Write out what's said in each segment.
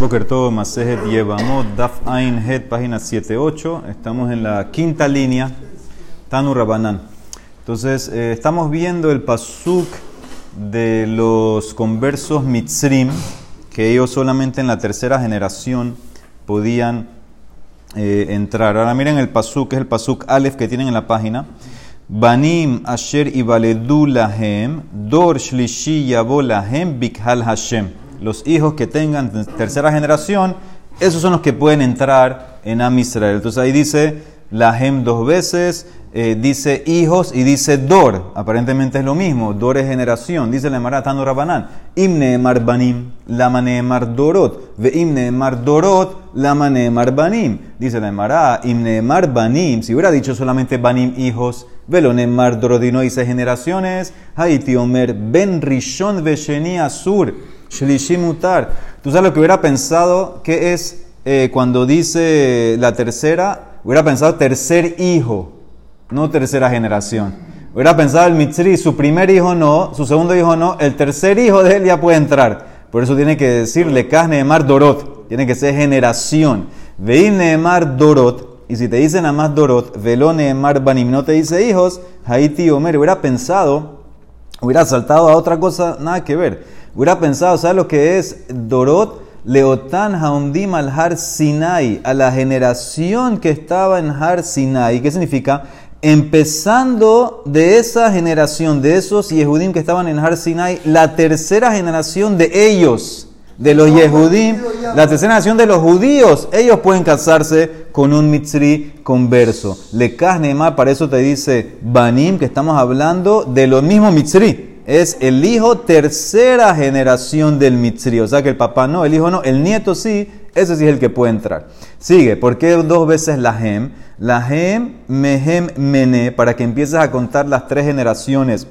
Boker todo, Masejet Yevamot, Daf página 7-8. Estamos en la quinta línea, Tanu Rabanán. Entonces, eh, estamos viendo el pasuk de los conversos Mitzrim, que ellos solamente en la tercera generación podían eh, entrar. Ahora miren el pasuk, que es el pasuk Aleph que tienen en la página. Banim asher ibaledu lahem, dor shlishi yabo lahem bikhal Hashem los hijos que tengan tercera generación, esos son los que pueden entrar en Am Israel. Entonces ahí dice Lahem dos veces, eh, dice hijos y dice Dor. Aparentemente es lo mismo. Dor es generación. Dice la Emara Tano Rabanán. Imne Mar Banim, Lama Mar Dorot. Ve Imne Mar Dorot, Lama Mar Banim. Dice la Emara, Imne Mar Banim. Si hubiera dicho solamente Banim hijos, Velo Mar Dorot y dice generaciones. Haiti Omer Ben Rishon Vesheni Asur. Shlishimutar. Tú sabes lo que hubiera pensado que es eh, cuando dice la tercera, hubiera pensado tercer hijo, no tercera generación. Hubiera pensado el Mitzri, su primer hijo no, su segundo hijo no, el tercer hijo de él ya puede entrar. Por eso tiene que decirle de Mar Dorot, tiene que ser generación. Veim Neemar Dorot, y si te dicen a más Dorot, Velo Neemar Banim, no te dice hijos, Haiti Omer, hubiera pensado, hubiera saltado a otra cosa, nada que ver Hubiera pensado, ¿sabes lo que es Dorot? Leotan Haundim al Har Sinai, a la generación que estaba en Har Sinai. ¿Qué significa? Empezando de esa generación, de esos Yehudim que estaban en Har Sinai, la tercera generación de ellos, de los Yehudim, la tercera generación de los judíos, ellos pueden casarse con un Mitzri converso. Le Nema, para eso te dice Banim, que estamos hablando de los mismos Mitzri es el hijo tercera generación del Mitzri. O sea que el papá no, el hijo no, el nieto sí, ese sí es el que puede entrar. Sigue, ¿por qué dos veces la Hem? La Hem, Mehem, Mene, para que empieces a contar las tres generaciones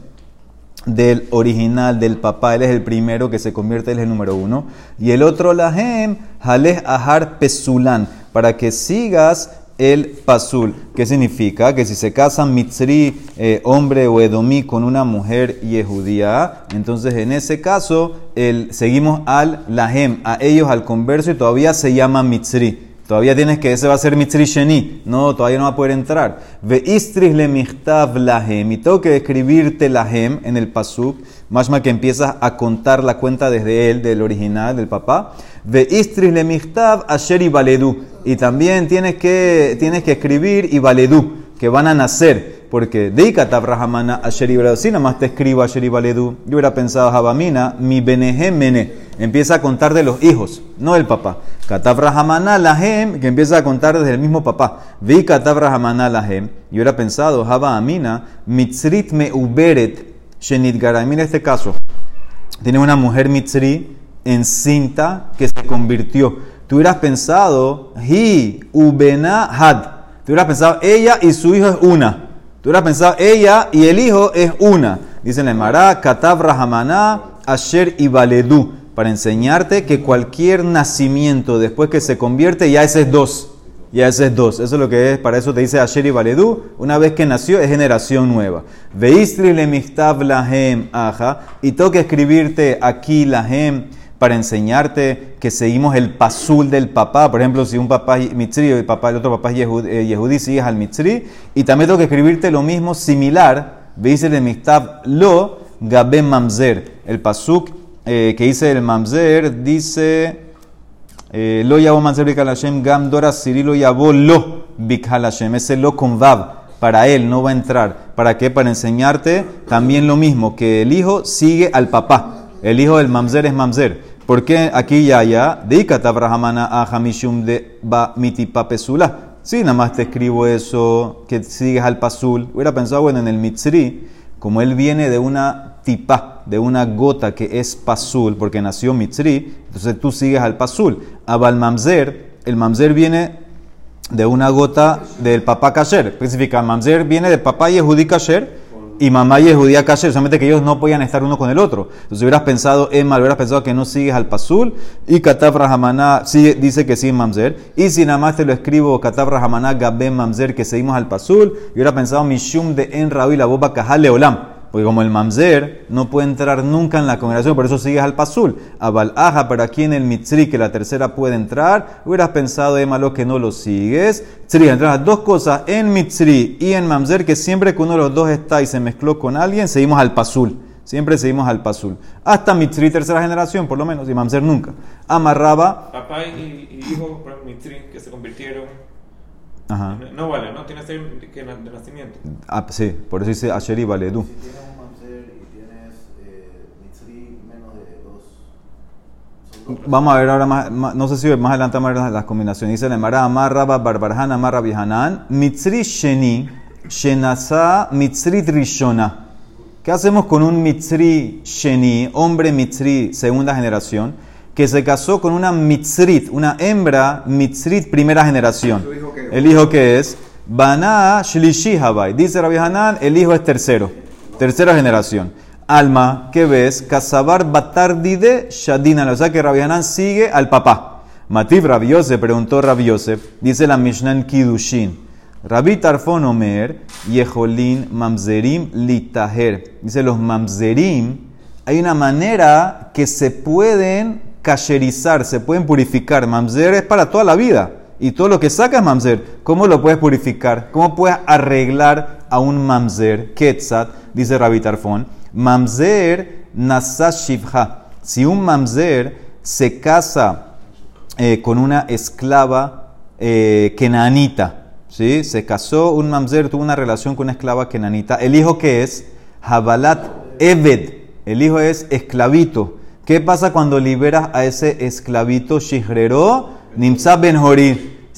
del original, del papá, él es el primero que se convierte, él es el número uno. Y el otro, la Hem, Haleh Ahar Pesulan, para que sigas el pasul. ¿Qué significa? Que si se casan mitzri, eh, hombre o edomí, con una mujer yehudía, entonces en ese caso el, seguimos al lahem, a ellos al converso y todavía se llama mitzri. Todavía tienes que, ese va a ser mitzri sheni. No, todavía no va a poder entrar. Ve istris le michtav lahem. Y tengo que escribirte lahem en el pasuk. Más que empiezas a contar la cuenta desde él, del original, del papá. Ve istris le michtav asher y valedu y también tienes que, tienes que escribir y valedú, que van a nacer. Porque de Rahamana Asheri si nada más te escribo Asheri Valedú, yo hubiera pensado Jabamina, mi Benehemene, empieza a contar de los hijos, no del papá. Katav Rahamana Lahem, que empieza a contar desde el mismo papá. Vi Rahamana Lahem, yo hubiera pensado Jabamina, Mitzrit me uberet, Shenit Mira este caso, tiene una mujer Mitzri encinta que se convirtió tú hubieras pensado, hi, ubena, had. Tú hubieras pensado, ella y su hijo es una. Tú hubieras pensado, ella y el hijo es una. Dice en Mará, Katav Rahamana, Asher y Valedu. Para enseñarte que cualquier nacimiento después que se convierte, ya ese es dos. Ya ese es dos. Eso es lo que es, para eso te dice Asher y Valedu. Una vez que nació, es generación nueva. Veistri le lahem aja. Y tengo que escribirte aquí lahem para enseñarte que seguimos el pasul del papá. Por ejemplo, si un papá es mitzri y el, el otro papá es yehudí, eh, sigues al mitzri. Y también tengo que escribirte lo mismo, similar, dice de Mistav lo gabe mamzer. El pasuk eh, que dice el mamzer dice eh, lo yabo mamzer bikalashem gam dora sirilo yabo lo bikalashem. Ese lo con vav. Para él no va a entrar. ¿Para qué? Para enseñarte también lo mismo, que el hijo sigue al papá. El hijo del mamzer es mamzer. ¿Por qué aquí ya ya? Dikat a Hamishum de ba mitipa pesula. Sí, nada más te escribo eso, que sigues al pasul. Hubiera pensado, bueno, en el mitzri, como él viene de una tipa, de una gota que es pasul, porque nació mitzri, entonces tú sigues al pasul. Abal mamzer, el mamzer viene de una gota del papá kasher. Especifica, mamzer viene de papá Yehudi kasher y mamá y judía kasher, solamente que ellos no podían estar uno con el otro. Entonces hubieras pensado, Emma, hubieras pensado que no sigues al pasul, y Kataf Rahamana dice que sí mamzer, y si nada más te lo escribo, Kataf Rahamana Gabem mamzer, que seguimos al pasul, y hubiera pensado Mishum de En y la boba Kahal Leolam. Porque como el mamzer no puede entrar nunca en la congregación, por eso sigues al pasul. Abal aja, para aquí en el mitzri, que la tercera puede entrar, hubieras pensado, de malo que no lo sigues. Tzri, entran las dos cosas, en mitzri y en mamzer, que siempre que uno de los dos está y se mezcló con alguien, seguimos al pasul. Siempre seguimos al pasul. Hasta mitzri tercera generación, por lo menos, y mamzer nunca. Amarraba. Papá y, y por que se convirtieron. Ajá. No, vale, ¿no? Tiene que ser que na- de nacimiento. Ah, sí, por eso dice Asheri Valedu. Si tienes un mamzer y tienes eh, mitzri menos de dos, Vamos a ver ahora más, más- no sé si más adelante vamos a ver las, las combinaciones. Dice Lemara Amar Rabba Barbarhan Amar Rabbi Hanan Mitzri Sheni Shenasa Mitzri Rishona. ¿Qué hacemos con un Mitzri Sheni, hombre Mitzri segunda generación, que se casó con una Mitzrit, una hembra Mitzrit primera generación? El hijo que es Bana Shlishi Habai. Dice Rabbi Hanan, el hijo es tercero, tercera generación. Alma, ¿qué ves? Casabar Batardide Shadina. O sea que Rabbi Hanan sigue al papá. Mativ Rabbi Yosef, preguntó Rabbi Yosef, dice la Mishnah en Kiddushin. Rabbi Tarfon Omer, Yeholin Mamzerim Litaher. Dice los Mamzerim, hay una manera que se pueden cacherizar, se pueden purificar. Mamzer es para toda la vida. Y todo lo que saca mamzer. ¿Cómo lo puedes purificar? ¿Cómo puedes arreglar a un mamzer? Ketzat, dice Rabbi Tarfon. Mamzer nasa shivha. Si un mamzer se casa eh, con una esclava eh, kenanita, ¿sí? Se casó, un mamzer tuvo una relación con una esclava kenanita. ¿El hijo que es? Habalat Eved. El hijo es esclavito. ¿Qué pasa cuando liberas a ese esclavito Shihrero? Nimsa Ben.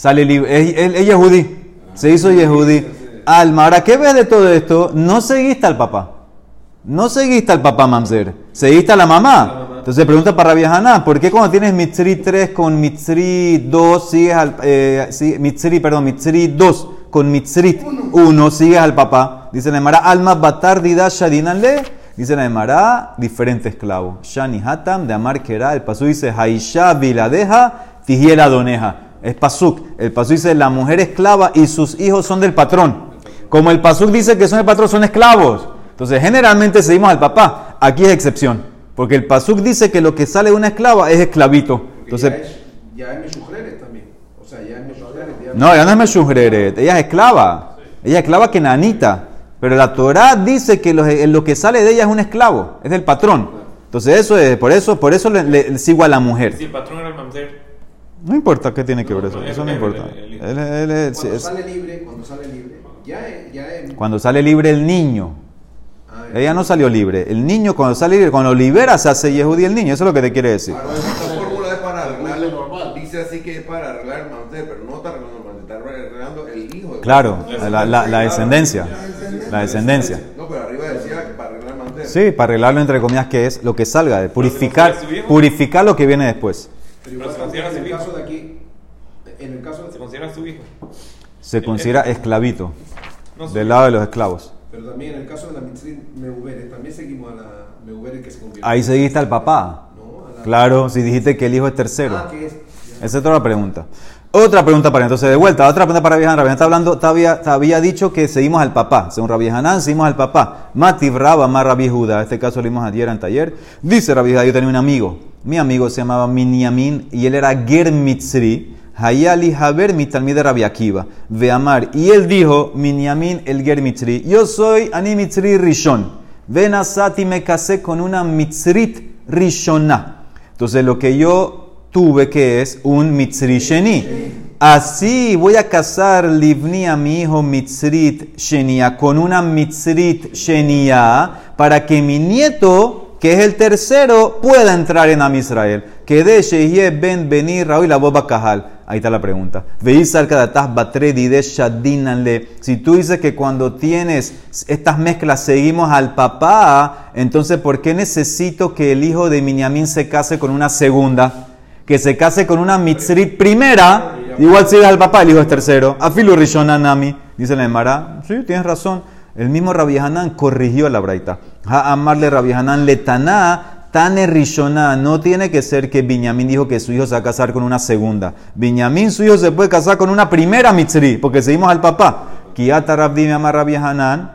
Sale libre. Ella es judí. Se hizo Yehudí. Alma, ahora, ¿qué ves de todo esto? No seguiste al papá. No seguiste al papá Mamzer. Seguiste a la mamá. Entonces pregunta para Hanan, ¿por qué cuando tienes Mitzri 3 con Mitzri 2 sigues al... Eh, sí, Mitzri, perdón, Mitzri 2 con Mitzri 1 sigues al papá? Dice la Emara, Alma Batar Dida Shadinanle. Dice la Emara, diferente esclavo. Shani Hatam de Amar Kera. El pasú dice, Haisha Viladeja Tijiela Doneja. Es pasuk. El pasú dice, la mujer esclava y sus hijos son del patrón. Como el pasuk dice que son el patrón, son esclavos. Entonces, generalmente seguimos al papá. Aquí es excepción. Porque el pasuk dice que lo que sale de una esclava es esclavito. Entonces, ya es, ya es también. O sea, ya es ya- no, ella no es Meshujreret, ella es esclava. Ella es esclava kenanita. Pero la Torah dice que lo, lo que sale de ella es un esclavo, es del patrón. Entonces, eso es, por eso, por eso le, le- sigo a la mujer. Si el patrón era el mamzer, No importa qué tiene que ver eso. no, Eso no importa. Cuando sale libre, cuando sale libre, ya es, ya es. Cuando sale libre el niño. Ah. Ella no salió libre. El niño cuando sale libre, cuando lo libera se hace Yehudi el niño. Eso es lo que te quiere decir. Ahora, esta fórmula es para arreglar. Dice así que es para arreglar el mamzer, pero no está arreglando el mamzer, está arreglando el hijo. del Claro, la, la- la descendencia. La descendencia. No, pero arriba decía que para arreglar el mamzer. Sí, para arreglarlo entre comillas que es lo que salga, de purificar, purificar lo que viene después. Pero Pero se igual, considera en el su hijo. caso de aquí, en el caso se de, considera su hijo. Se considera esclavito, No del lado de los esclavos. pero también en el caso de la Mitzri Meuberes, también seguimos a la Meuberes que se convierte. Ahí seguiste al papá. No, la- Claro, si dijiste que el hijo es tercero. Ah, que es. Esa es otra pregunta. Otra pregunta para entonces de vuelta, otra pregunta para Rabbi. Rabbi está hablando, te había, te había dicho que seguimos al papá. Según Rabbi Hanan, seguimos al papá. Mativ Rabba Mar Rabbi Judá. En este caso lo vimos ayer en taller. Dice Rabbi Judá, yo tenía un amigo. Mi amigo se llamaba Minyamin y él era Ger Mitzri. Hayali Haber Mitalmid de Rabbi Akiva. Veamar. Y él dijo, Minyamin el Ger. Yo soy Ani Mitzri Rishon. Ven asati me casé con una Mitzrit Rishona. Entonces lo que yo tuve que es un Mitzri Sheni. Así voy a casar Livni a mi hijo Mitzrit Shenia con una Mitzrit Shenia para que mi nieto, que es el tercero, pueda entrar en Am Israel. Que de Ben Beni Raúl la Boba Kahal. Ahí está la pregunta. Veis Shadinanle. Si tú dices que cuando tienes estas mezclas seguimos al papá, entonces ¿por qué necesito que el hijo de Minyamin se case con una segunda? Que se case con una Mitzrit primera, igual sigue al papá, el hijo es tercero. Afilu Rishonanami, dice la Emara. Sí, tienes razón. El mismo Rabbi Hanan corrigió la braita. Ha amarle Rabbi Hanan letaná. Tane Rishona, no tiene que ser que Binyamin dijo que su hijo se va a casar con una segunda. Binyamin, su hijo se puede casar con una primera mitzri, porque seguimos al papá. Kiata Rabdi Hanan,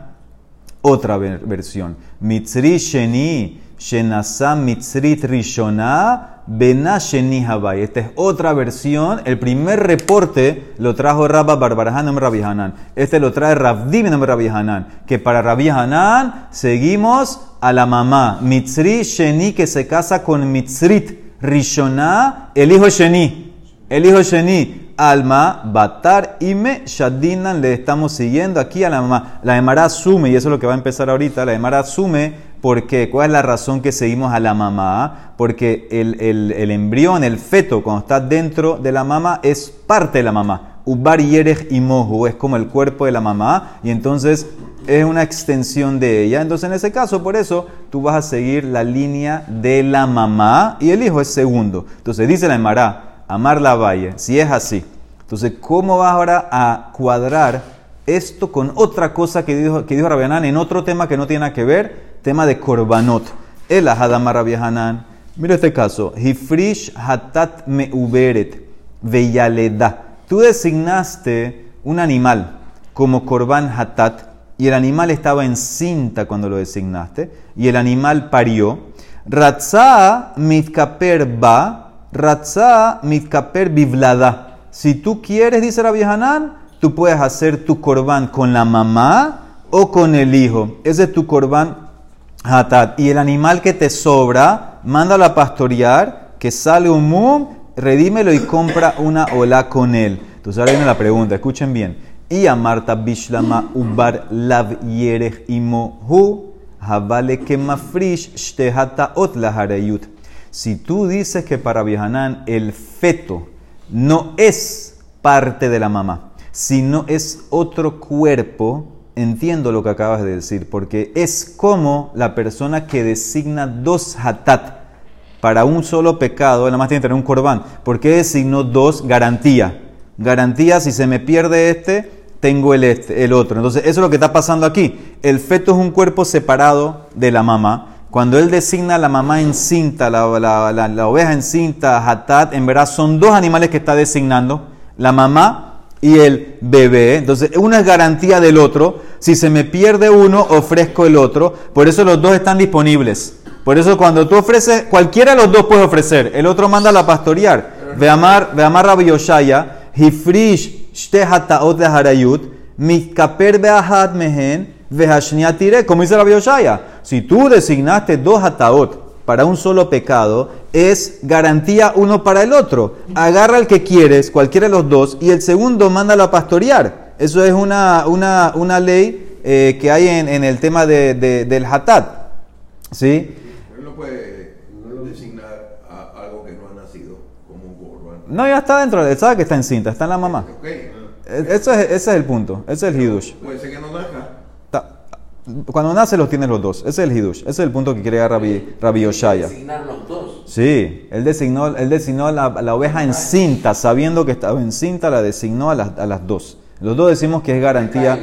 otra ver- versión. Mitzri Sheni, Shenasa Mitzrit Rishona, Bena Sheni Havai. Esta es otra versión. El primer reporte lo trajo Rabba Barbarahan en Rabbi Hanan. Este lo trae Rabdim en Rabbi Hanan. Que para Rabbi Hanan seguimos a la mamá. Mitzri Sheni que se casa con Mitzrit Rishona, el hijo Sheni. El hijo Sheni, Alma, Batar, Ime, Shadinan, le estamos siguiendo aquí a la mamá. La Emara asume, y eso es lo que va a empezar ahorita, la Emara asume, porque ¿cuál es la razón que seguimos a la mamá? Porque el, el, el embrión, el feto, cuando está dentro de la mamá, es parte de la mamá. Ubar Yerech y Mohu, es como el cuerpo de la mamá, y entonces es una extensión de ella. Entonces, en ese caso, por eso, tú vas a seguir la línea de la mamá y el hijo es segundo. Entonces, dice la Emara, amar la valle, si es así. Entonces, ¿cómo vas ahora a cuadrar esto con otra cosa que dijo, que dijo Rabbi en otro tema que no tiene que ver? Tema de korbanot. El ahadamar Rabbi Hanan. Mira este caso. Hifrish hatat meuberet veyaleda. Tú designaste un animal como korban hatat y el animal estaba encinta cuando lo designaste y el animal parió. Ratzah mitkaper ba, ratzah mitkaper bivlada. Si tú quieres, dice Rabbi Hanan, tú puedes hacer tu corbán con la mamá o con el hijo. Ese es tu corbán hatat. Y el animal que te sobra, mándalo a pastorear, que sale un mum, redímelo y compra una ola con él. Entonces ahora viene la pregunta, escuchen bien. Y a Marta Bishlama Ubar Lav Yerech Imohu Havale Kemafrish Shtehata Otla Harayut. Si tú dices que para Vihanan el feto no es parte de la mamá, sino es otro cuerpo, entiendo lo que acabas de decir, porque es como la persona que designa dos hatat para un solo pecado, nada más tiene que tener un corbán. ¿Por qué designó dos? Garantía. Garantía, si se me pierde este, tengo el, este, el otro. Entonces, eso es lo que está pasando aquí. El feto es un cuerpo separado de la mamá. Cuando él designa a la mamá encinta, la, la, la, la oveja encinta, hatat, en verdad son dos animales que está designando, la mamá y el bebé. Entonces, uno es garantía del otro. Si se me pierde uno, ofrezco el otro. Por eso los dos están disponibles. Por eso cuando tú ofreces, cualquiera de los dos puede ofrecer. El otro manda a la pastorear. Veamar, veamar Rabbi Yoshaya, hifrish shte hataot de harayut, mitkaper beahat mehen. Como dice Rabbi Yoshaya, si tú designaste dos hataot para un solo pecado, es garantía uno para el otro. Agarra el que quieres, cualquiera de los dos, y el segundo mándalo a pastorear. Eso es una, una, una ley eh, que hay en, en el tema de, de- del hatat. ¿Sí? No puede designar a algo que no ha nacido como un corbán. No, ya está dentro, él sabe que está encinta, está en la mamá. Ok, E- Eso es, ese es el punto, ese es el hidush. puede ser que no nazca. Cuando nace los tienes los dos, ese es el hidush, ese es el punto que quiere dar Rabbi, Rabbi Yoshaya. Designar los dos. Sí, él designó, él designó la, la oveja encinta, sabiendo que estaba encinta, la designó a las, a las dos. Los dos decimos que es garantía.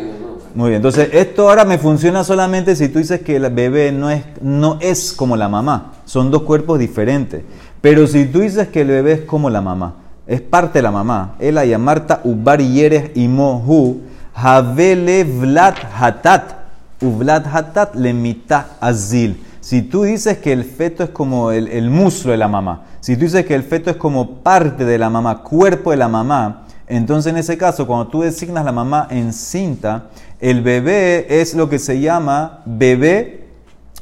Muy bien, entonces esto ahora me funciona solamente si tú dices que el bebé no es, no es como la mamá, son dos cuerpos diferentes. Pero si tú dices que el bebé es como la mamá, es parte de la mamá, él y Marta Ubar Yeres y Mohu, Havele Vlat Hatat, Uvlat Hatat le mita azil. Si tú dices que el feto es como el, el muslo de la mamá, si tú dices que el feto es como parte de la mamá, cuerpo de la mamá, entonces en ese caso, cuando tú designas la mamá encinta, el bebé es lo que se llama bebé,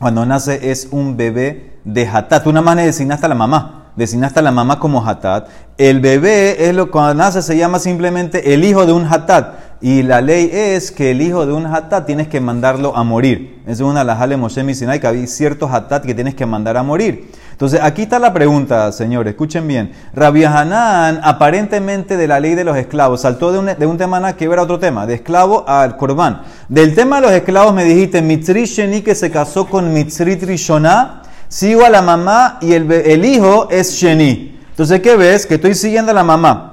cuando nace es un bebé de hatat. Tú nada más le designaste a la mamá, designaste a la mamá como hatat. El bebé es lo cuando nace se llama simplemente el hijo de un hatat. Y la ley es que el hijo de un hatat tienes que mandarlo a morir. Es una la jale Moshe Sinai que había ciertos hatat que tienes que mandar a morir. Entonces aquí está la pregunta, señores, escuchen bien. Rabbi Hanan, aparentemente de la ley de los esclavos, saltó de un, de un tema que ver a otro tema, de esclavo al corbán. Del tema de los esclavos me dijiste, Mitzri Sheni que se casó con Mitzri Trishona, sigo a la mamá y el, el hijo es Sheni. Entonces, ¿qué ves? Que estoy siguiendo a la mamá.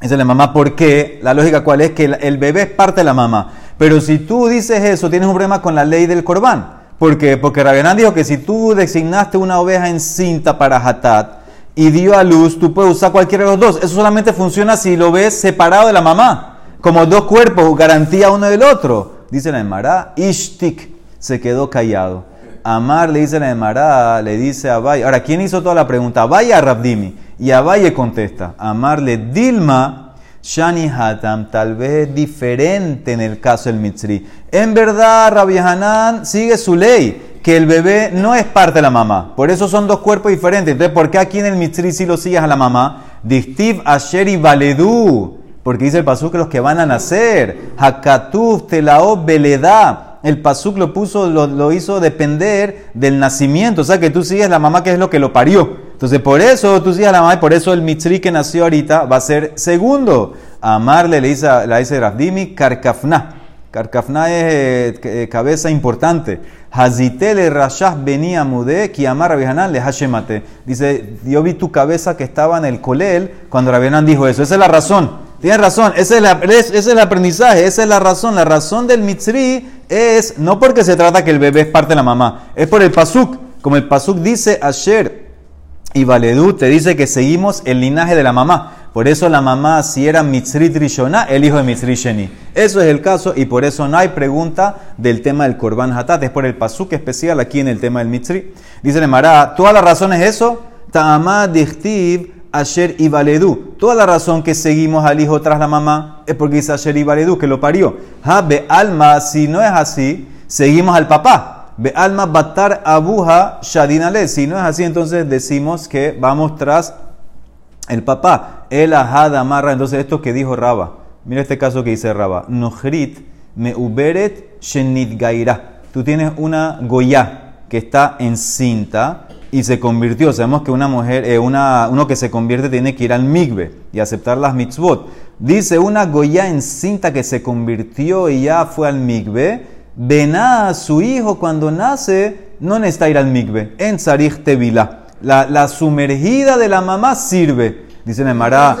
Dice la mamá, ¿por qué? La lógica cuál es que el, bebé es parte de la mamá. Pero si tú dices eso, tienes un problema con la ley del corbán. ¿Por qué? Porque Rabianán dijo que si tú designaste una oveja encinta para Hatat y dio a luz, tú puedes usar cualquiera de los dos. Eso solamente funciona si lo ves separado de la mamá. Como dos cuerpos, garantía uno del otro. Dice la Emara, Ishtik se quedó callado. Amar le dice la Emara, le dice a Abaye. Ahora, ¿quién hizo toda la pregunta? Abaye a Rabdimi. Y Abaye contesta. Amarle Dilma, Shani Hatam, tal vez es diferente en el caso del Mitzri. En verdad, Rabbi Hanan sigue su ley, que el bebé no es parte de la mamá. Por eso son dos cuerpos diferentes. Entonces, ¿por qué aquí en el Mitzri sí lo sigues a la mamá? Distiv Asher y Valedú. Porque dice el pasuk que los que van a nacer. Hakatuf, Telao, Beledá. El pasuk lo puso, lo, lo hizo depender del nacimiento. O sea que tú sigues la mamá que es lo que lo parió. Entonces, por eso tú a la y por eso el Mitzri que nació ahorita va a ser segundo. Amarle le dice, le dice Rafdimi, Karkafna. Karkafna es eh, eh, cabeza importante. Hazitele Rashah venía mudé, ki amar Rabihanan le hashemate. Dice, yo vi tu cabeza que estaba en el colel cuando Rabihanan dijo eso. Esa es la razón. Tienes razón, ese es, la- es- ese es el aprendizaje, esa es la razón. La razón del mitzri es no porque se trata que el bebé es parte de la mamá, es por el pasuk. Como el pasuk dice ayer y Valedú te dice que seguimos el linaje de la mamá. Por eso la mamá, si era Mitzri Trishona, el hijo de Mitzri Sheni. Eso es el caso y por eso no hay pregunta del tema del Korban Hatat. Es por el pasuk especial aquí en el tema del Mitzri. Dice el Mará, ¿toda la razón es eso? Ta'amá dichtiv Asher y Valedú. Toda la razón que seguimos al hijo tras la mamá es porque dice Asher y Valedú, que lo parió. Ha, be alma, si no es así, seguimos al papá. Be alma batar abuja shadinale. Si no es así, entonces decimos que vamos tras el papá. El ajada amarra. Entonces, esto que dijo Raba. Mira este caso que dice Raba. Nohrit me uberet shenit gaira. Tú tienes una goya que está encinta y se convirtió. Sabemos que una mujer, eh, una, uno que se convierte tiene que ir al migbe y aceptar las mitzvot. Dice una goya encinta que se convirtió y ya fue al migbe. Vená, su hijo cuando nace, no necesita ir al migbe. En Sarich Tevila. La, la sumergida de la mamá sirve. Dice la Emara.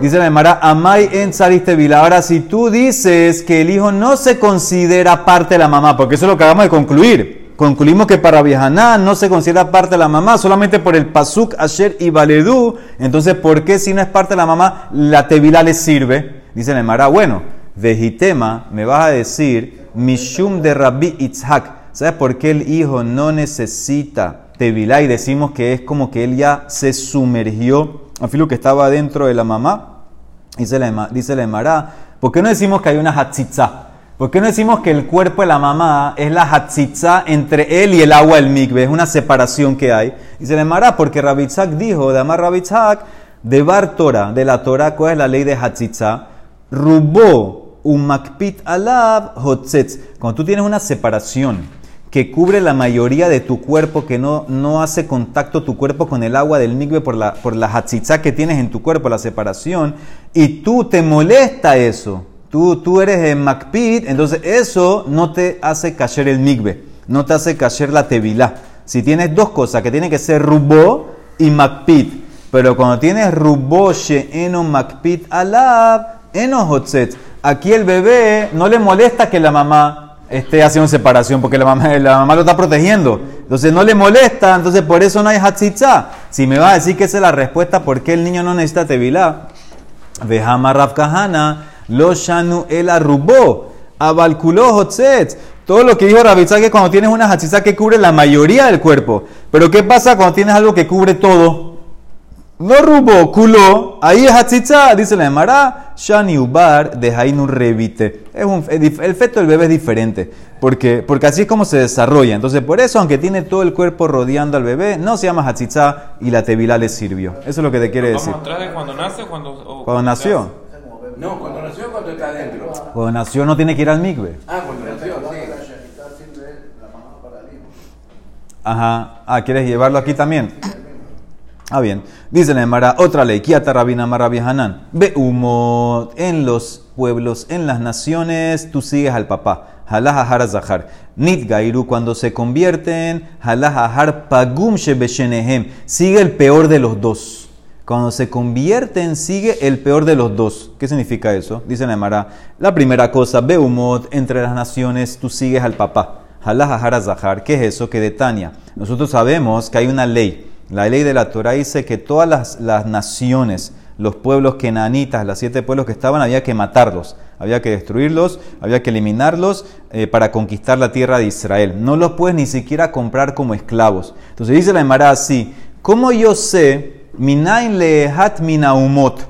Dice la Emara, Amay en Saristevila. Ahora, si tú dices que el hijo no se considera parte de la mamá, porque eso es lo que acabamos de concluir. Concluimos que para Viajaná no se considera parte de la mamá solamente por el Pasuk, Asher y Valedú. Entonces, ¿por qué si no es parte de la mamá, la Tevila le sirve? Dice la Emara, bueno, Vejitema, me vas a decir, Mishum de Rabbi Itzhak. ¿Sabes por qué el hijo no necesita Tevilá? Y decimos que es como que él ya se sumergió, a filo que estaba dentro de la mamá. Dice la, dice la Emara, ¿por qué no decimos que hay una hatzitza? ¿Por qué no decimos que el cuerpo de la mamá es la hatzitza entre él y el agua del mikve? Es una separación que hay. Dice la Emara, porque Rabitzak dijo, de Amar Rabitzak, de Bar Torah, de la Torah, ¿cuál es la ley de hatzitza? Rubó un makpit alab hotzetz. Cuando tú tienes una separación que cubre la mayoría de tu cuerpo, que no, no hace contacto tu cuerpo con el agua del migbe por la, por la que tienes en tu cuerpo, la separación, y tú te molesta eso, tú, tú eres en makpit, entonces eso no te hace caer el migbe, no te hace caer la tevilá. Si tienes dos cosas, que tienen que ser rubó y makpit, pero cuando tienes rubó she'eno makpit alab, eno hotzet, aquí el bebé no le molesta que la mamá esté haciendo separación porque la mamá, la mamá lo está protegiendo. Entonces no le molesta, entonces por eso no hay hatzitza. Si me vas a decir que esa es la respuesta, ¿por qué el niño no necesita tevilá? Vejama Rav Kahana, lo shanu el arrubó, abalculó hotzetz. Todo lo que dijo Rabitzak es cuando tienes una hatzitza que cubre la mayoría del cuerpo. Pero ¿qué pasa cuando tienes algo que cubre todo? No rubo, culo, ahí es hatzitza, dice la Emara, shani ubar de hainu revite. Es un, el feto del bebé es diferente, porque, porque así es como se desarrolla. Entonces, por eso, aunque tiene todo el cuerpo rodeando al bebé, no se llama hatzitza y la tevila le sirvió. Eso es lo que te quiere decir. De cuando nace cuando. o Cuando nació, No, cuando nació o cuando está adentro. cuando nació no tiene que ir al migbe. Ah, cuando nació, La sí. shahita sirve la mamá para el hijo. Ajá. Ah, ¿quieres llevarlo aquí también? Ah, bien. Dice la Emara, otra ley. Kiata rabina marabi hanan. En los pueblos, en las naciones, tú sigues al papá. Halaj ahar zahar. Nit gairu, cuando se convierten, halaj ahar pagum shebeshenehem. Sigue el peor de los dos. Cuando se convierten, sigue el peor de los dos. ¿Qué significa eso? Dice la Emara. La primera cosa, Beumot, entre las naciones, tú sigues al papá. Halaj ahar zahar. ¿Qué es eso? Que de Tania. Nosotros sabemos que hay una ley. La ley de la Torah dice que todas las, las naciones, los pueblos kenanitas, los siete pueblos que estaban, había que matarlos, había que destruirlos, había que eliminarlos eh, para conquistar la tierra de Israel. No los puedes ni siquiera comprar como esclavos. Entonces dice la Emara así, ¿cómo yo sé, lehat minaumot,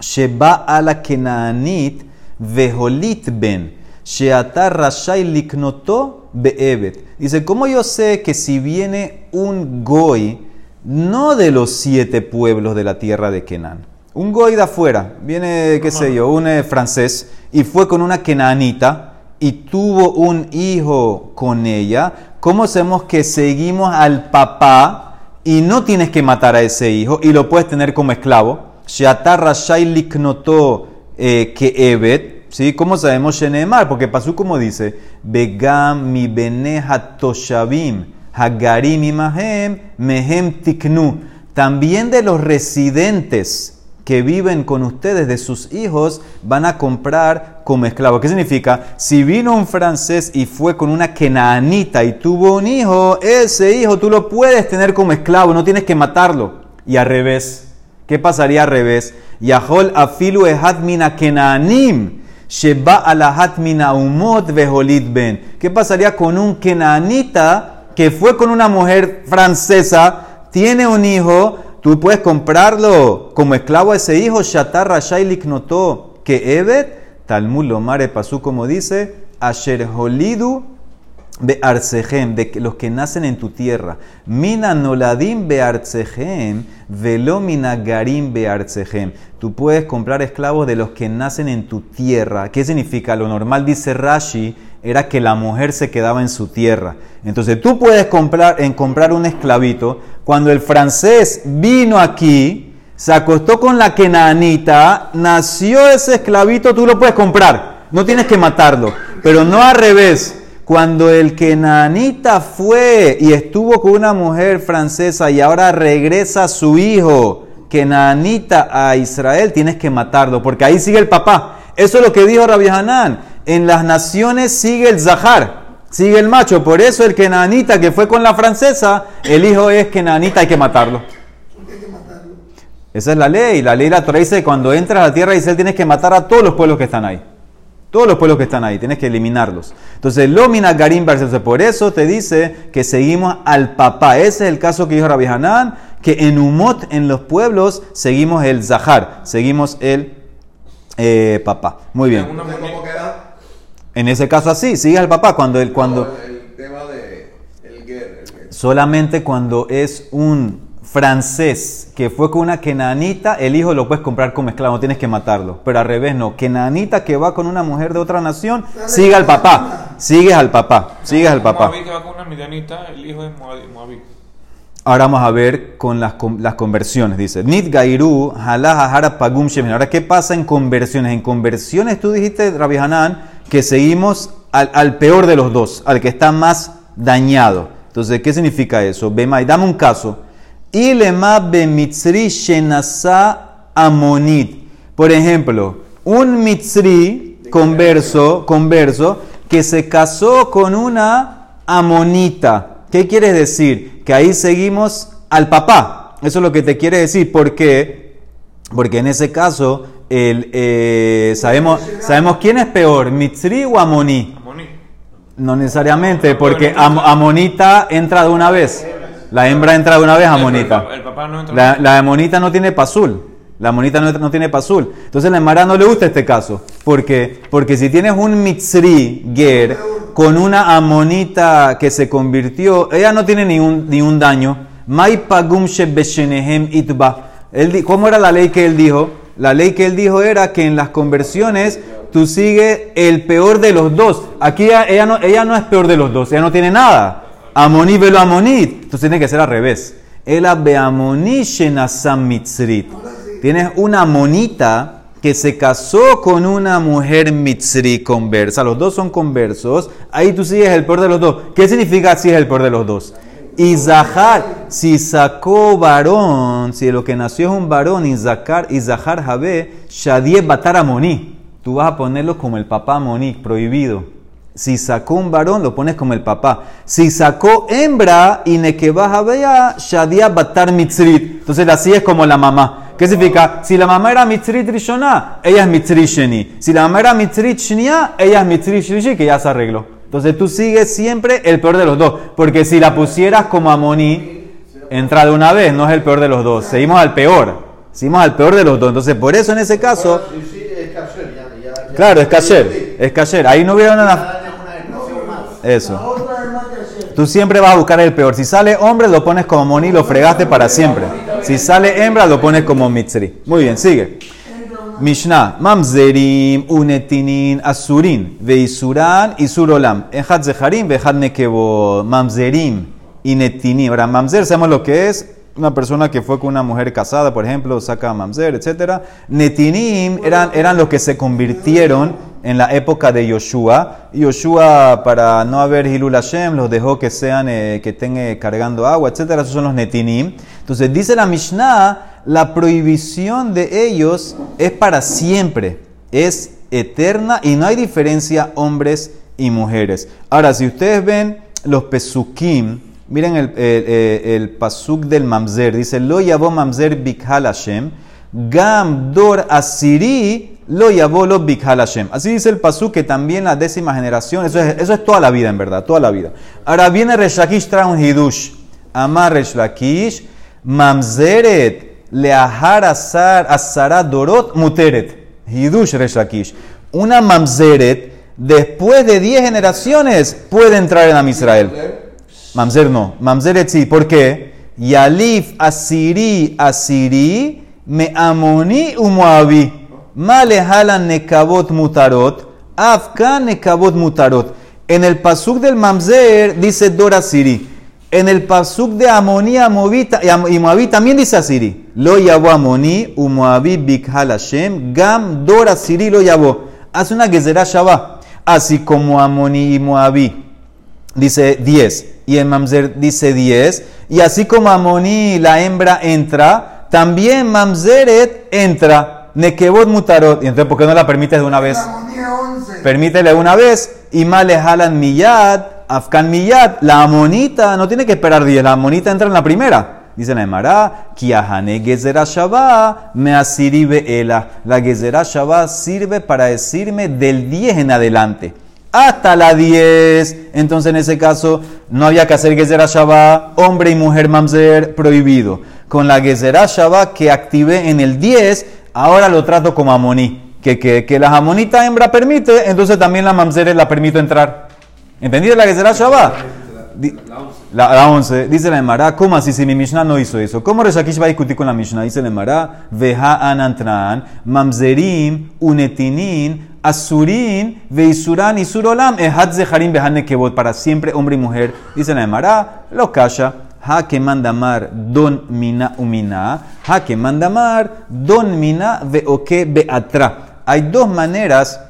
sheba ala kenanit veholit ben, sheatar rashai liknoto be'ebet? Dice, ¿cómo yo sé que si viene un goy, no de los siete pueblos de la tierra de Kenan. Un goy de afuera, viene, qué sé yo, un eh, francés, y fue con una kenanita y tuvo un hijo con ella. ¿Cómo sabemos que seguimos al papá y no tienes que matar a ese hijo y lo puedes tener como esclavo? Sheatar Shailik notó que Evet, ¿sí? ¿Cómo sabemos Shenemar? Porque pasó como dice, Begam mi beneja toshavim. Hagarim imahem, mehem tiknu. También de los residentes que viven con ustedes, de sus hijos, van a comprar como esclavo. ¿Qué significa? Si vino un francés y fue con una kenaanita y tuvo un hijo, ese hijo tú lo puedes tener como esclavo, no tienes que matarlo. Y al revés, ¿qué pasaría al revés? Yahol afilu mina kenaanim. Sheba alahat ben. ¿Qué pasaría con un kenaanita que fue con una mujer francesa, tiene un hijo, tú puedes comprarlo como esclavo a ese hijo, Shatar Rashailik notó que Evet, Talmud Lomare pasó como dice, Asher Holidu Beartsehem, de los que nacen en tu tierra. Mina noladim beartsehem, velo mina garim beartsehem. Tú puedes comprar esclavos de los que nacen en tu tierra. ¿Qué significa? Lo normal, dice Rashi, era que la mujer se quedaba en su tierra. Entonces tú puedes comprar, en comprar un esclavito. Cuando el francés vino aquí, se acostó con la kenanita, nació ese esclavito, tú lo puedes comprar. No tienes que matarlo. Pero no al revés. Cuando el kenanita fue y estuvo con una mujer francesa y ahora regresa su hijo kenanita a Israel, tienes que matarlo, porque ahí sigue el papá. Eso es lo que dijo Rabbi Hanan en las naciones sigue el Zahar, sigue el macho. Por eso el Kenanita que fue con la francesa, el hijo es Kenanita, hay que matarlo. Esa es la ley. La ley la Torah dice cuando entras a la tierra de Israel tienes que matar a todos los pueblos que están ahí. Todos los pueblos que están ahí, tienes que eliminarlos. Entonces, Lomina Garim Por eso te dice que seguimos al papá. Ese es el caso que dijo Rabbi Hanan, que en Umot, en los pueblos, seguimos el Zahar, seguimos el eh, papá. Muy bien. ¿Cómo queda? En ese caso así, sigue al papá cuando él cuando el tema de el guerra, solamente cuando es un francés que fue con una kenanita, el hijo lo puedes comprar como esclavo, no tienes que matarlo. Pero al revés no, kenanita que va con una mujer de otra nación, sigue al papá, sigues al papá, sigues al papá. que va con una midianita, el hijo es Moabit. Ahora vamos a ver con las, las conversiones. Dice, Nid Gairu, Pagum Ahora, ¿qué pasa en conversiones? En conversiones tú dijiste, Rabbi Hanan, que seguimos al, peor de los dos, al que está más dañado. Entonces, ¿qué significa eso? Bemai, dame un caso. Ilema bemitzri shenasa amonit. Por ejemplo, un mitzri converso, converso que se casó con una amonita. ¿Qué quieres decir? Que ahí seguimos al papá. Eso es lo que te quiere decir. ¿Por qué? Porque en ese caso el, eh, sabemos, sabemos quién es peor, Mitzri o Amoní. No necesariamente, porque Amonita entra de una vez. La hembra entra de una vez, Amonita. La, la Amonita no tiene pasul. La Amonita no, no tiene pasul. Entonces la Emara no le gusta este caso. ¿Por qué? Porque si tienes un Mitzri Ger con una Amonita que se convirtió, ella no tiene ni un, ni un daño. ¿Cómo era la ley que él dijo? La ley que él dijo era que en las conversiones tú sigues el peor de los dos. Aquí ella no, ella no es peor de los dos, ella no tiene nada. Amoní velo amonit. Entonces tiene que ser al revés. El beamoní shenasam mitzrit. Tienes una monita que se casó con una mujer mitzri conversa. Los dos son conversos. Ahí tú sigues el peor de los dos. ¿Qué significa si es el peor de los dos? Y Zahar, si sacó varón, si lo que nació es un varón, y Zahar, y Zahar Jabe, Shadie Batar Amoní. Tú vas a ponerlo como el papá Amoní, prohibido. Si sacó un varón, lo pones como el papá. Si sacó hembra, y Nekeba Jabea, Shadia Batar Mitzrit. Entonces así es como la mamá. ¿Qué significa? Si la mamá era Mitzrit Rishona, ella es Mitzrit Sheni. Si la mamá era Mitzrit Shnia, ella es Mitzrit Shlishi, que ya se arregló. Entonces tú sigues siempre el peor de los dos. Porque si la pusieras como Amoní, entra de una vez, no es el peor de los dos. Seguimos al peor. Seguimos al peor de los dos. Entonces por eso en ese caso, claro, es kasher. Es kasher. Ahí no hubiera una... Cada año es una generación más. Eso. Tú siempre vas a buscar el peor. Si sale hombre, lo pones como moni, lo fregaste para siempre. Si sale hembra, lo pones como mitzri. Muy bien, sigue. Mishnah, mamzerim, unetinin, asurin, veisuran, isurolam. Ejad zeharim, vejad nekebo. Mamzerim, inetinim. Ahora, mamzer, sabemos lo que es. Una persona que fue con una mujer casada, por ejemplo, saca mamzer, etc. Netinim eran, eran los que se convirtieron en la época de Yoshua. Yoshua, para no haber Hilul Hashem, los dejó que sean, eh, que estén eh, cargando agua, etcétera. Esos son los netinim. Entonces, dice la Mishnah, la prohibición de ellos es para siempre, es eterna y no hay diferencia hombres y mujeres. Ahora, si ustedes ven los pesukim, miren el, el, pasuk del mamzer, dice, lo yabo mamzer bikhal Hashem, gam dor asiri lo yabo lo bikhal Hashem. Así dice el pasuk que también la décima generación, eso es, eso es toda la vida en verdad, toda la vida. Ahora viene Reshakish, trae un hidush, amar Resh Lakish, mamzeret leahar asar asara dorot muteret. Hidush Resh Lakish. Una mamzeret, después de 10 generaciones, puede entrar en Am Israel. Mamzer no. Mamzeret sí. ¿Por qué? Yalif asiri asiri me amoni umoabi. Male halan nekabot mutarot. Afka nekabot mutarot. En el pasuk del Mamzer dice Dor asiri. En el pasuk de Amovita y Moabí también dice asiri. Lo yabo Amoni umoabi bikhal Hashem. Gam Dor asiri lo yabo. Hace una gezerá Shabbat. Así como Amoni y Moabí dice 10 y el mamzer dice 10 y así como Amoni la hembra entra también mamzeret entra nekebot mutarot y entonces ¿por qué no la permites de una vez? La armonía 11. permítele una vez y male jalan miyad afkan miyad la amonita no tiene que esperar 10 la amonita entra en la primera Dice la Emara, Kiahane Gezerah Shabbat, me asiri ela. La Gezerah Shabbat sirve para decirme del 10 en adelante. Hasta la 10. Entonces, en ese caso, no había que hacer Gezerah Shabbat, hombre y mujer mamzer, prohibido. Con la Gezerah Shabbat que activé en el 10, ahora lo trato como amoní. Que, que, que la amonita hembra permite, entonces también la mamzer la permito entrar. ¿Entendiste la Gezerah Shabbat? La, la 11, dice la Emara, ¿cómo así si mi Mishnah no hizo eso? ¿Cómo Reshakish va a discutir con la Mishnah? Dice la Emara, Veja anantran, mamzerim, unetinin, asurin, veisuran, isurolam, ehad zeharim, behan nekebot, para siempre hombre y mujer. Dice la Emara, lo kasha, ha que mandamar don mina umina, ha que mandamar don mina veoke beatra. Hay dos maneras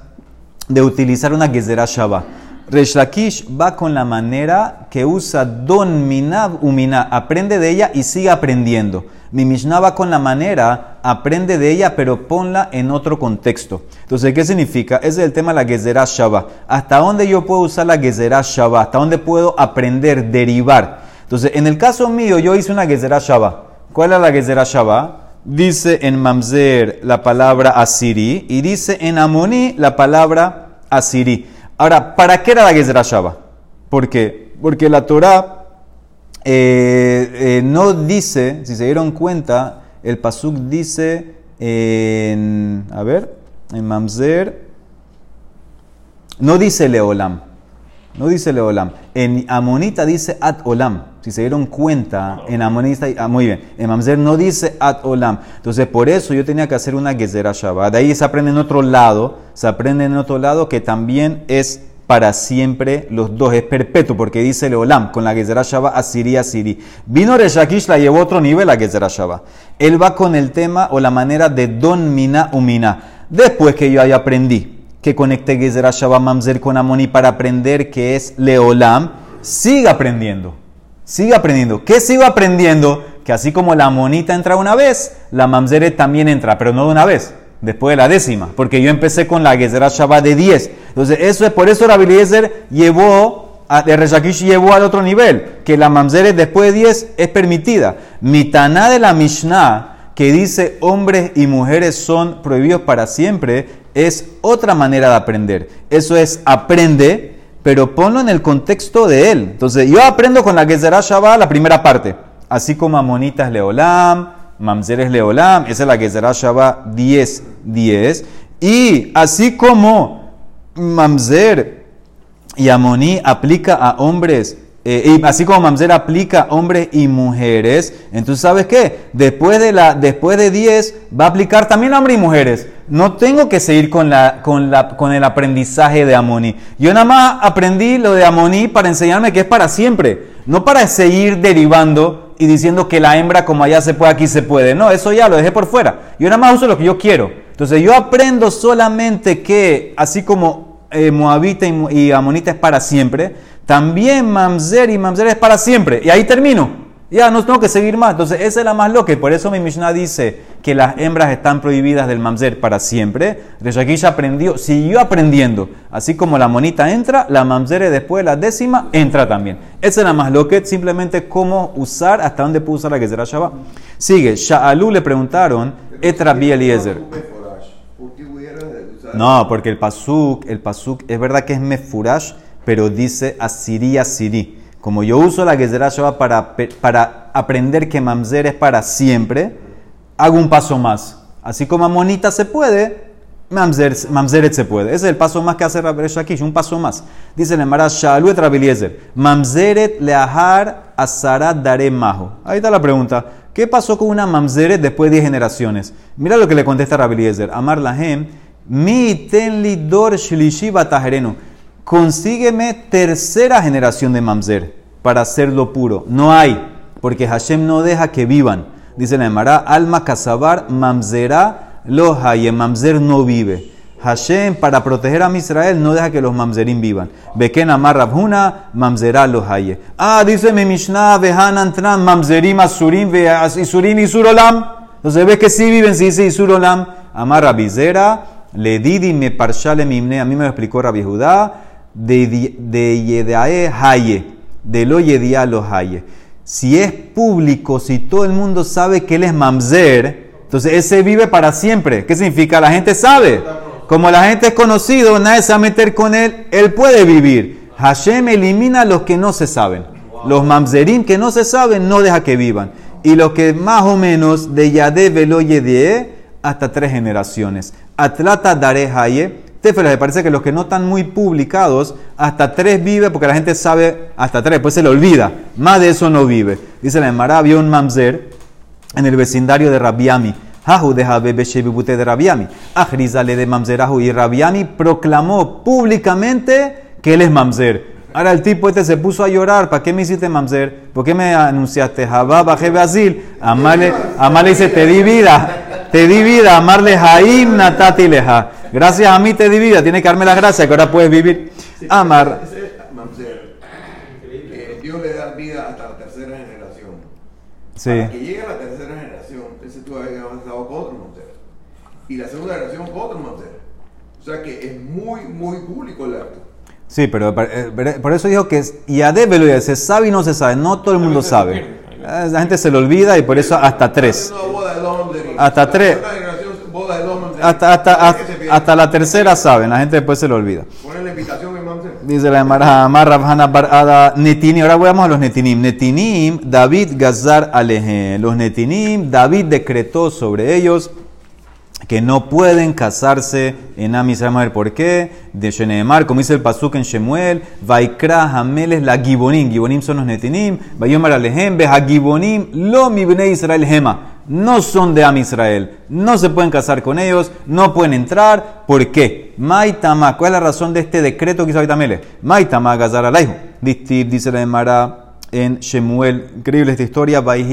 de utilizar una Gezerah Shabbat. Resh Lakish va con la manera que usa Don Minab Umina, aprende de ella y sigue aprendiendo. Mi Mishnah va con la manera, aprende de ella, pero ponla en otro contexto. Entonces, ¿qué significa? Ese es el tema de la Gezerah Shabbat. ¿Hasta dónde yo puedo usar la Gezerah Shabbat? ¿Hasta dónde puedo aprender, derivar? Entonces, en el caso mío, yo hice una Gezerah Shabbat. ¿Cuál es la Gezerah Shabbat? Dice en Mamzer la palabra Asiri y dice en Amoni la palabra Asiri. Ahora, ¿para qué era la Shabbat? ¿Por qué? Porque la Torah eh, eh, no dice, si se dieron cuenta, el Pasuk dice en, a ver, en Mamzer, no dice Leolam, no dice Leolam. En Amonita dice At Olam. Si se dieron cuenta, en Amonita, ah, muy bien, en Mamzer no dice At Olam. Entonces, por eso yo tenía que hacer una Gezerah Shabbat. De ahí se aprende en otro lado, se aprende en otro lado que también es para siempre los dos, es perpetuo, porque dice Leolam, con la Gezerah Shabbat, Asiri, Asiri. Vino Reshakish, la llevó a otro nivel la Gezerah Shabbat. Él va con el tema o la manera de Don Mina Umina. Después que yo haya aprendí que conecte Gezerah Shabbat Mamzer con Amoni para aprender que es Leolam, siga aprendiendo. Siga aprendiendo. ¿Qué sigo aprendiendo? Que así como la monita entra una vez, la Mamzeret también entra, pero no de una vez, después de la décima, porque yo empecé con la Gezerah Shabbat de 10. Entonces, eso es por eso Rabbi Eliezer llevó, de Reshakish llevó al otro nivel, que la Mamzeret después de 10 es permitida. Mitaná de la Mishnah, que dice hombres y mujeres son prohibidos para siempre, es otra manera de aprender. Eso es aprende, pero ponlo en el contexto de él. Entonces, yo aprendo con la Gezerah Shabbat la primera parte, así como Amonitas Leolam, Mamzeres Leolam, esa es la Gezerah Shabbat 10, 10. Y así como Mamzer y Amoní aplica a hombres, eh, y así como Mamzer aplica hombres y mujeres, entonces ¿sabes qué? Después de, la, después de 10 va a aplicar también a hombres y mujeres. No tengo que seguir con, el aprendizaje de Amoní. Yo nada más aprendí lo de Amoní para enseñarme que es para siempre, no para seguir derivando y diciendo que la hembra como allá se puede, aquí se puede. No, eso ya lo dejé por fuera. Yo nada más uso lo que yo quiero. Entonces yo aprendo solamente que, así como eh, Moabita y, y Amonita es para siempre, también Mamzer y Mamzer es para siempre. Y ahí termino. Ya no tengo que seguir más. Entonces esa es la más loca. Por eso mi Mishnah dice que las hembras están prohibidas del Mamzer para siempre. Reshakish aprendió, siguió aprendiendo. Así como la monita entra, la Mamzer después de la décima entra también. Esa es la más loca. Simplemente cómo usar, hasta dónde puedo usar la que será Shabbat. Sigue. Sha'alú le preguntaron, Etra Eliezer. No, porque el pasuk, el pasuk es verdad que es mefurash, pero dice asiri asiri. Como yo uso la Gezerah Shabbat para, para aprender que mamzer es para siempre, hago un paso más. Así como amonita se puede, mamzer, mamzeret se puede. Ese es el paso más que hace Rabbi Shakish, un paso más. Dice el Emara Shalu et Rabbi Eliezer, mamzeret leahar asarat dare majo. Ahí está la pregunta. ¿Qué pasó con una mamzeret después de 10 generaciones? Mira lo que le contesta Rabbi Eliezer. Amar lahem, mi tenli dor shlishi batajereno. Consígueme tercera generación de mamzer para hacerlo puro. No hay, porque Hashem no deja que vivan. Dice la Emara, alma casabar mamzerá lo haye. Mamzer no vive. Hashem, para proteger a Israel, no deja que los mamzerim vivan. Beken amar rabhuna, mamzerá lo haye. Ah, dice mi Mishnah, vehanan tran, mamzerim asurim, isurim isurolam. Entonces ves que sí viven, sí dice isurolam. Amar rabizera, le didi me parshale mimne, a mí me lo explicó Rabbi Judá, de, yedae haye, de lo yedia lo haye. Si es público, si todo el mundo sabe que él es mamzer, entonces ese vive para siempre. ¿Qué significa? La gente sabe. Como la gente es conocido, nadie se va a meter con él, él puede vivir. Hashem elimina a los que no se saben. Los mamzerim que no se saben, no deja que vivan. Y los que más o menos de Yadé velo Yedie hasta tres generaciones. Atlata Dare Haye. Tefela, me parece que los que no están muy publicados, hasta tres vive porque la gente sabe hasta tres, después se le olvida. Más de eso no vive. Dice la Emara, había un mamzer en el vecindario de Rabiami. Hahu de Habebe Shebibute de Rabiami. Ajrizale de Mamzerahu. Y Rabiami proclamó públicamente que él es Mamzer. Ahora el tipo este se puso a llorar. ¿Para qué me hiciste Mamzer? ¿Por qué me anunciaste? Jabá, bajé Basil. Amarle, amarle dice, te di vida. Te di vida. Amarle Jaim Natati Leja. Gracias a mí te di vida. Tienes que darme las gracias que ahora puedes vivir. Amar. Ese mamzer, que Dios le da vida hasta la tercera generación. Sí. Para que llegue a la tercera generación, ese tú habías avanzado con otro mamzer. Y la segunda generación con otro mamzer. O sea que es muy, muy público el acto. Sí, pero eh, por eso dijo que es Yadé se sabe y no se sabe. No todo el mundo sabe. Eh, La gente se le olvida y por eso hasta tres. Hasta tres. Hasta, hasta, ¿Para qué hasta, la tercera saben. La gente después se le olvida. Ponen la invitación. Dice la Amar Rabhana Barada Netinim. Ahora vamos a los Netinim. Netinim, David Gazar Aleje. Los Netinim, David decretó sobre ellos que no pueden casarse en Am Israel. Vamos a ver por qué. De Sheneemar, como dice el Pasuk en Shemuel, Vaikra Hameles la Gibonim. Gibonim son los Netinim. Vayomar Alejem, Beha Gibonim, lo mi Israel Gema. No son de Am Israel. No se pueden casar con ellos. No pueden entrar. ¿Por qué? Maitama. ¿Cuál es la razón de este decreto que hizo Abitamele? Maitama Gazar Alaihu. Dice la Emara en Shemuel. Increíble esta historia. Había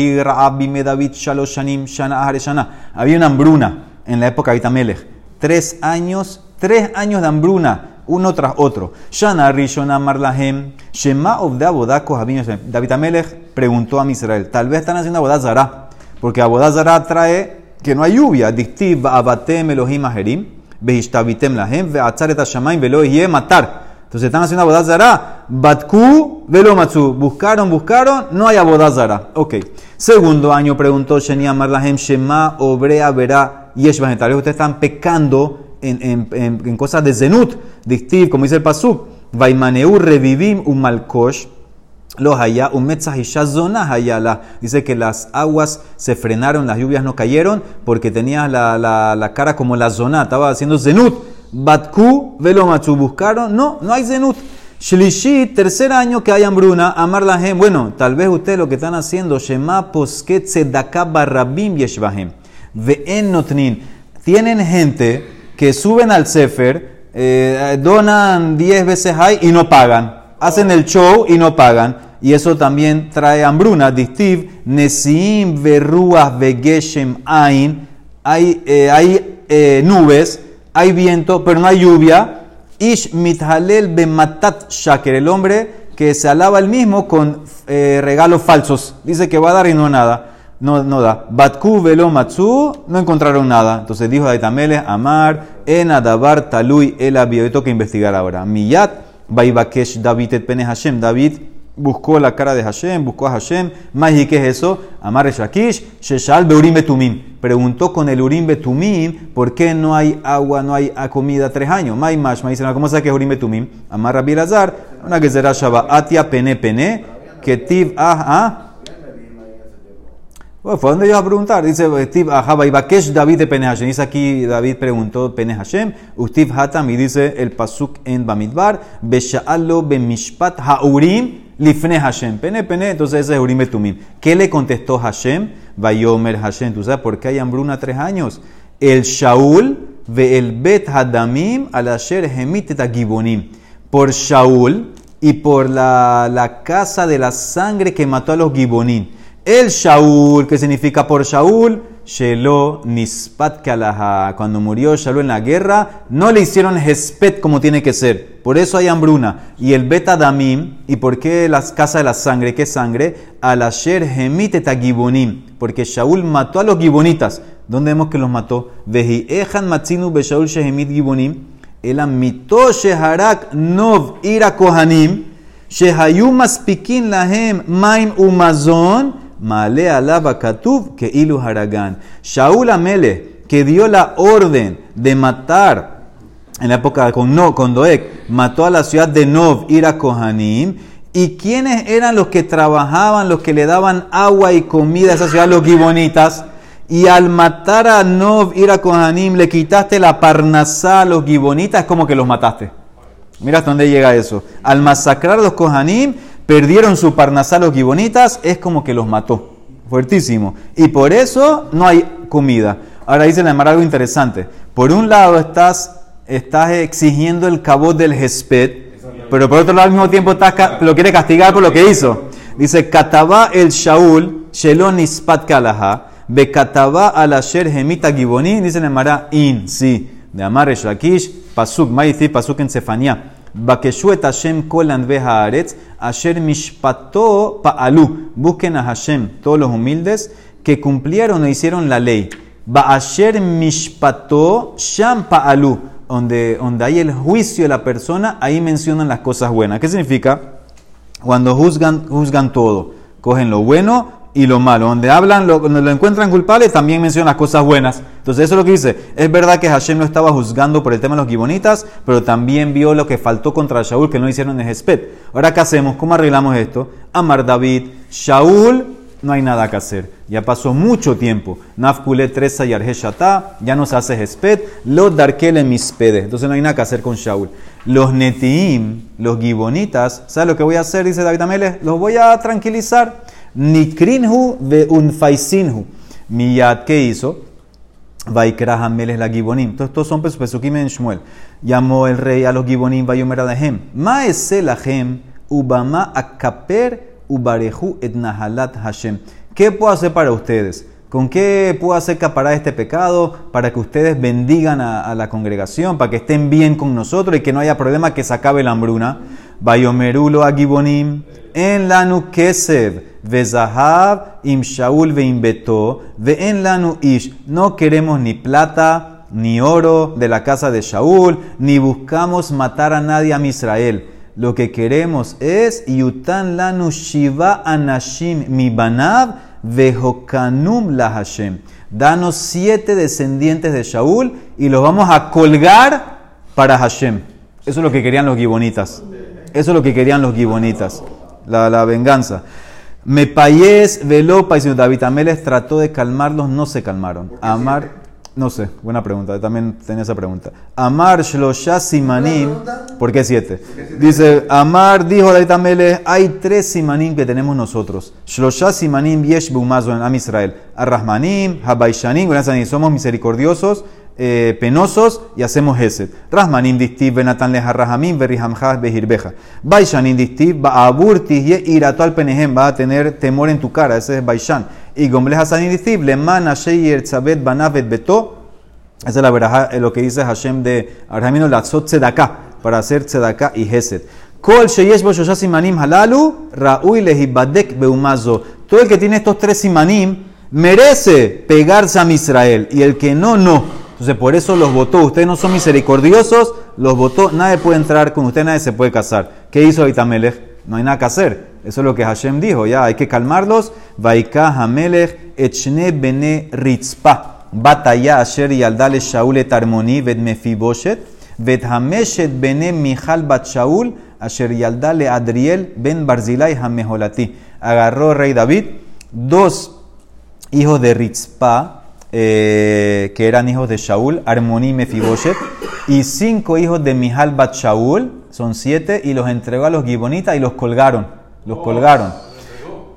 una hambruna en la época de Abimelech. Tres años, tres años de hambruna, uno tras otro. Shana Rishona Marlahem, Shema of de Abodako David preguntó a Israel, tal vez están haciendo Abodazara, porque Abodazara trae que no hay lluvia. Dictiv abatem Elohim aherim, behishtavitem lahem, ve'atzaret hashamayim velo matar. Entonces están haciendo Abodazara, Batku velo matzu. Buscaron, buscaron, no hay abodazara. Ok. Segundo año preguntó Sheni Amar Lahem Shema Obrea Verá Yesh vez ustedes están pecando en, en, en, en cosas de Zenut, dictiv, como dice el Pasuk. Vaimaneu revivim un malkosh. Los allá, un zona hayala. Dice que las aguas se frenaron, las lluvias no cayeron, porque tenía la, la, la cara como la zona, estaba haciendo zenut. Batku, velo machu, buscaron, no, no hay zenut. Shlishi, tercer año que hay hambruna, amar la gente. Bueno, tal vez ustedes lo que están haciendo, Shema posket tzedaka barrabim yeshvahem. Ve'en notnin. Tienen gente que suben al Sefer, eh, donan 10 veces hay y no pagan. Hacen el show y no pagan. Y eso también trae hambruna. Distiv, Nesim verruas vegeshem ain. Hay, eh, hay eh, nubes, hay viento, pero no hay lluvia. Ish mithalel bematat shaker. El hombre que se alaba el mismo con eh, regalos falsos. Dice que va a dar y no nada. No, no da. Batku velo matsu, no encontraron nada. Entonces dijo Aitamele, Amar, en Adabar talui el abio. Tengo que investigar ahora. Miyat, Baibakesh David et pene Hashem. David buscó la cara de Hashem, buscó a Hashem. Maji, ¿qué es eso? Amar Shakish, Sheshal Beurim Betumim. Preguntó con el Urim Betumim por qué no hay agua, no hay comida tres años. Mai Mash, ¿cómo sabe que es Urim Betumim? Amar Rabbi una que será Shaba, Atia Pene Pene, Ketiv Ah Ah. Fue donde ellos a preguntar. Dice Ahaba y David de Pene Hashem. Dice aquí David preguntó Pene Hashem. Ustiv Hatam y dice el Pasuk en Bamidbar. Besha'alo bemishpat ha'urim lifne Hashem. Pene Pene, entonces ese es Urim Betumim. ¿Qué le contestó Hashem? Vayomer Hashem. ¿Tú sabes por qué hay hambruna tres años? El Shaul ve el Bet Hadamim al Asher Hemit Gibonim. Por Shaul y por la, la casa de la sangre que mató a los Gibonim. El Shaul, que significa por Shaul, Shelo Nispat Kalaha. Cuando murió Shaul en la guerra, no le hicieron Hespet como tiene que ser. Por eso hay hambruna. Y el Bet Adamim, ¿y por qué las casas de la sangre? ¿Qué sangre? Al Asher Hemit Gibonim. Porque Shaul mató a los Gibonitas. ¿Dónde vemos que los mató? Veji Ejan Matzinu Be Shaul Shehemit Gibonim. El Amito Sheharak Nov Ira Kohanim. Shehayu Maspikin Lahem Maim Umazon. Male alaba katuv que ilu haragán. Shaul Amele, que dio la orden de matar en la época con, no, con Doeg, mató a la ciudad de Nov, Ira Kohanim. ¿Y quiénes eran los que trabajaban, los que le daban agua y comida a esa ciudad, los gibonitas? Y al matar a Nov, Ira Kohanim, le quitaste la parnasá a los gibonitas, como que los mataste. Mira hasta dónde llega eso. Al masacrar a los Kohanim, perdieron su parnasá los gibonitas, es como que los mató. Fuertísimo. Y por eso no hay comida. Ahora dice la algo interesante. Por un lado estás, estás exigiendo el cabot del Gesped, pero por otro lado al mismo tiempo estás, lo quiere castigar por lo que hizo. Dice, Katabá el Shaul, Shelon Ispat Kalaha, Bekataba al Asher Gemita Giboní, dice la In, sí, de Amar Shakish, Pasuk, Maiti, Pasuk en Sefania. Bakeshuet Hashem kolan haaretz, asher mishpato pa'alu. Busquen a Hashem, todos los humildes, que cumplieron e hicieron la ley. Ba'asher mishpato sham pa'alu. Donde, donde hay el juicio de la persona, ahí mencionan las cosas buenas. ¿Qué significa? Cuando juzgan, juzgan todo. Cogen lo bueno y lo malo. Donde hablan, lo, donde lo encuentran culpable, también mencionan las cosas buenas. Entonces, eso es lo que dice. Es verdad que Hashem no estaba juzgando por el tema de los gibonitas, pero también vio lo que faltó contra Shaul, que no hicieron en Hesped. Ahora, ¿qué hacemos? ¿Cómo arreglamos esto? Amar David, Shaul, no hay nada que hacer. Ya pasó mucho tiempo. Nafkule Tresa y Arheshata, ya no se hace Hesped. Los Darkele Mispede. Entonces, no hay nada que hacer con Shaul. Los Netiim, los gibonitas, ¿sabes lo que voy a hacer? Dice David Amele, los voy a tranquilizar. Nikrinhu ve unfaisinhu. Miyad, ¿qué hizo? Vaikra Hameles la Gibonim. Entonces, estos son Pesukim en Shmuel. Llamó el rey a los Gibonim, Vayomer Adahem. Maese lahem, Ubama akaper, Ubarehu et nahalat Hashem. ¿Qué puedo hacer para ustedes? ¿Con qué puedo hacer acaparar este pecado para que ustedes bendigan a, la congregación, para que estén bien con nosotros y que no haya problema que se acabe la hambruna? Bayomerulo a Gibonim, en lanu kesev, vezahav, im shaul veim beto, en lanu ish. No queremos ni plata, ni oro de la casa de Shaul, ni buscamos matar a nadie a Israel. Lo que queremos es Yutan lanu Shiva anashim mi banav vehokanum la Hashem. Danos siete descendientes de Shaul y los vamos a colgar para Hashem. Eso es lo que querían los gibonitas. Eso es lo que querían los gibonitas. La, la venganza. Me payés, velopa y David Ameles trató de calmarlos, no se calmaron. Amar, no sé, buena pregunta, también tenía esa pregunta. Amar Shlosha Simanim, ¿por qué siete? Dice, Amar dijo David Ameles, hay tres Simanim que tenemos nosotros. Shlosha Simanim Yesh Bumazo en Am Israel. Arrahmanim, Habaishanim, somos misericordiosos eh, penosos y hacemos Hesed. Rahmanim distiv benatan leha rahamim berihamjah behirbeja. Baishanim distiv ba'abur tihye irato al penehem va a tener temor en tu cara, ese es Baishan. Y gomle hasanim distiv leman asheyer tzabet banavet beto. Esa es la verdad, lo que dice Hashem de Arhamino latzot tzedakah, para hacer tzedakah y Hesed. Kol sheyesh bo simanim halalu, ra'ui lehibadek beumazo. Todo el que tiene estos tres simanim merece pegarse a Israel y el que no, no. Entonces por eso los votó. Ustedes no son misericordiosos, los votó. Nadie puede entrar con usted, nadie se puede casar. ¿Qué hizo Aitamelech? No hay nada que hacer. Eso es lo que Hashem dijo. Ya hay que calmarlos. Vaika Hamelech echne bene ritzpa. Bataya asher yaldale shaul et armoni ved mefiboshet. Ved hameshet bene michal bat shaul asher yaldale adriel ben barzilai hameholati. Agarró rey David dos hijos de Ritzpa eh, que eran hijos de Shaul, Armoni y Mefiboshet, y cinco hijos de Mihal Bat Shaul, son siete, y los entregó a los gibonitas y los colgaron. Los colgaron.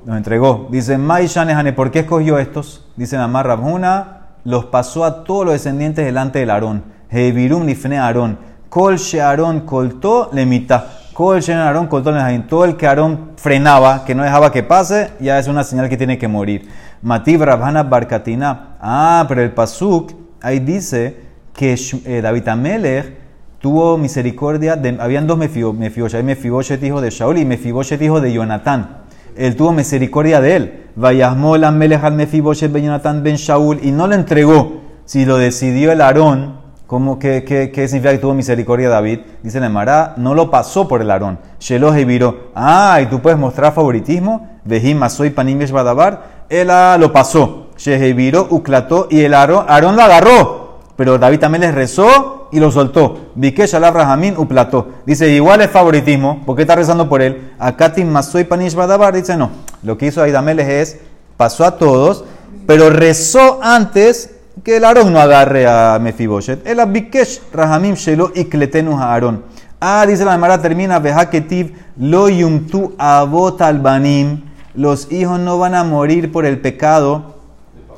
Los entregó. Dice, Maishanehane, ¿por qué escogió estos? Dice Amar Rabhuna, los pasó a todos los descendientes delante del Aarón. Hebirum nifne Aarón. Kol she Aarón coltó le mitad. Kol she Aarón coltó Todo el que Aarón frenaba, que no dejaba que pase, ya es una señal que tiene que morir. Matib Rabhana Barkatina. Ah, pero el Pasuk ahí dice que eh, David Amelech tuvo misericordia. De, habían dos Mefiboshet. Hay Mefiboshet hijo de Shaul y Mefiboshet hijo de Jonatán. Él tuvo misericordia de él. Vayasmol Amelech al Mefiboshet ben Jonatán ben Shaul y no le entregó. Si lo decidió el Aarón, ¿cómo, qué, qué, qué significa que tuvo misericordia David? Dice el Emara, no lo pasó por el Aarón. Sheloh viró. Ah, y tú puedes mostrar favoritismo. Vejim soy panim badabar él lo pasó. Sheheviro, Uclató, y el Aarón, Aarón lo agarró. Pero David también les rezó y lo soltó. Vike Shalab Rahamín Uplató. Dice, igual es favoritismo, porque está rezando por él. Akatim Masoy Panish Badabar dice, no. Lo que hizo David Ameles es, pasó a todos, pero rezó antes que el Aarón no agarre a Mefiboshet. El Abikesh Rahamim Shelo y Kletenu a Aarón. Ah, dice la Gemara, termina, Vehaketiv lo yumtu avot albanim los hijos no van a morir por el pecado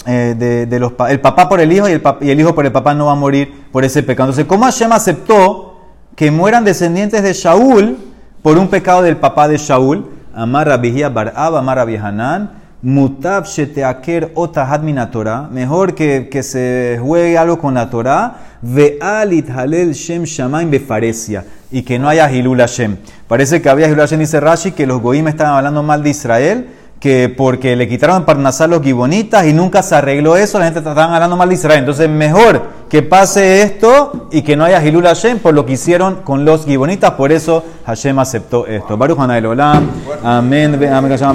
eh, de, los el papá por el hijo y el, y el, hijo por el papá no va a morir por ese pecado. Entonces, ¿cómo Hashem aceptó que mueran descendientes de Shaul por un pecado del papá de Shaul? Amar Rabihia Barab, Amar Hanan, Mutab Sheteaker Otahad Torah, mejor que, que se juegue algo con la Torah, Ve'alit Halel Shem Shamaim Befaresia, y que no haya Hilul Hashem. Parece que había Hilul Hashem, dice Rashi, que los Goim estaban hablando mal de Israel, que porque le quitaron Parnasá los gibonitas y nunca se arregló eso, la gente estaban hablando mal de Israel. Entonces, mejor que pase esto y que no haya Hilul Hashem por lo que hicieron con los gibonitas, por eso Hashem aceptó esto. Baruch Olam, amén. amén.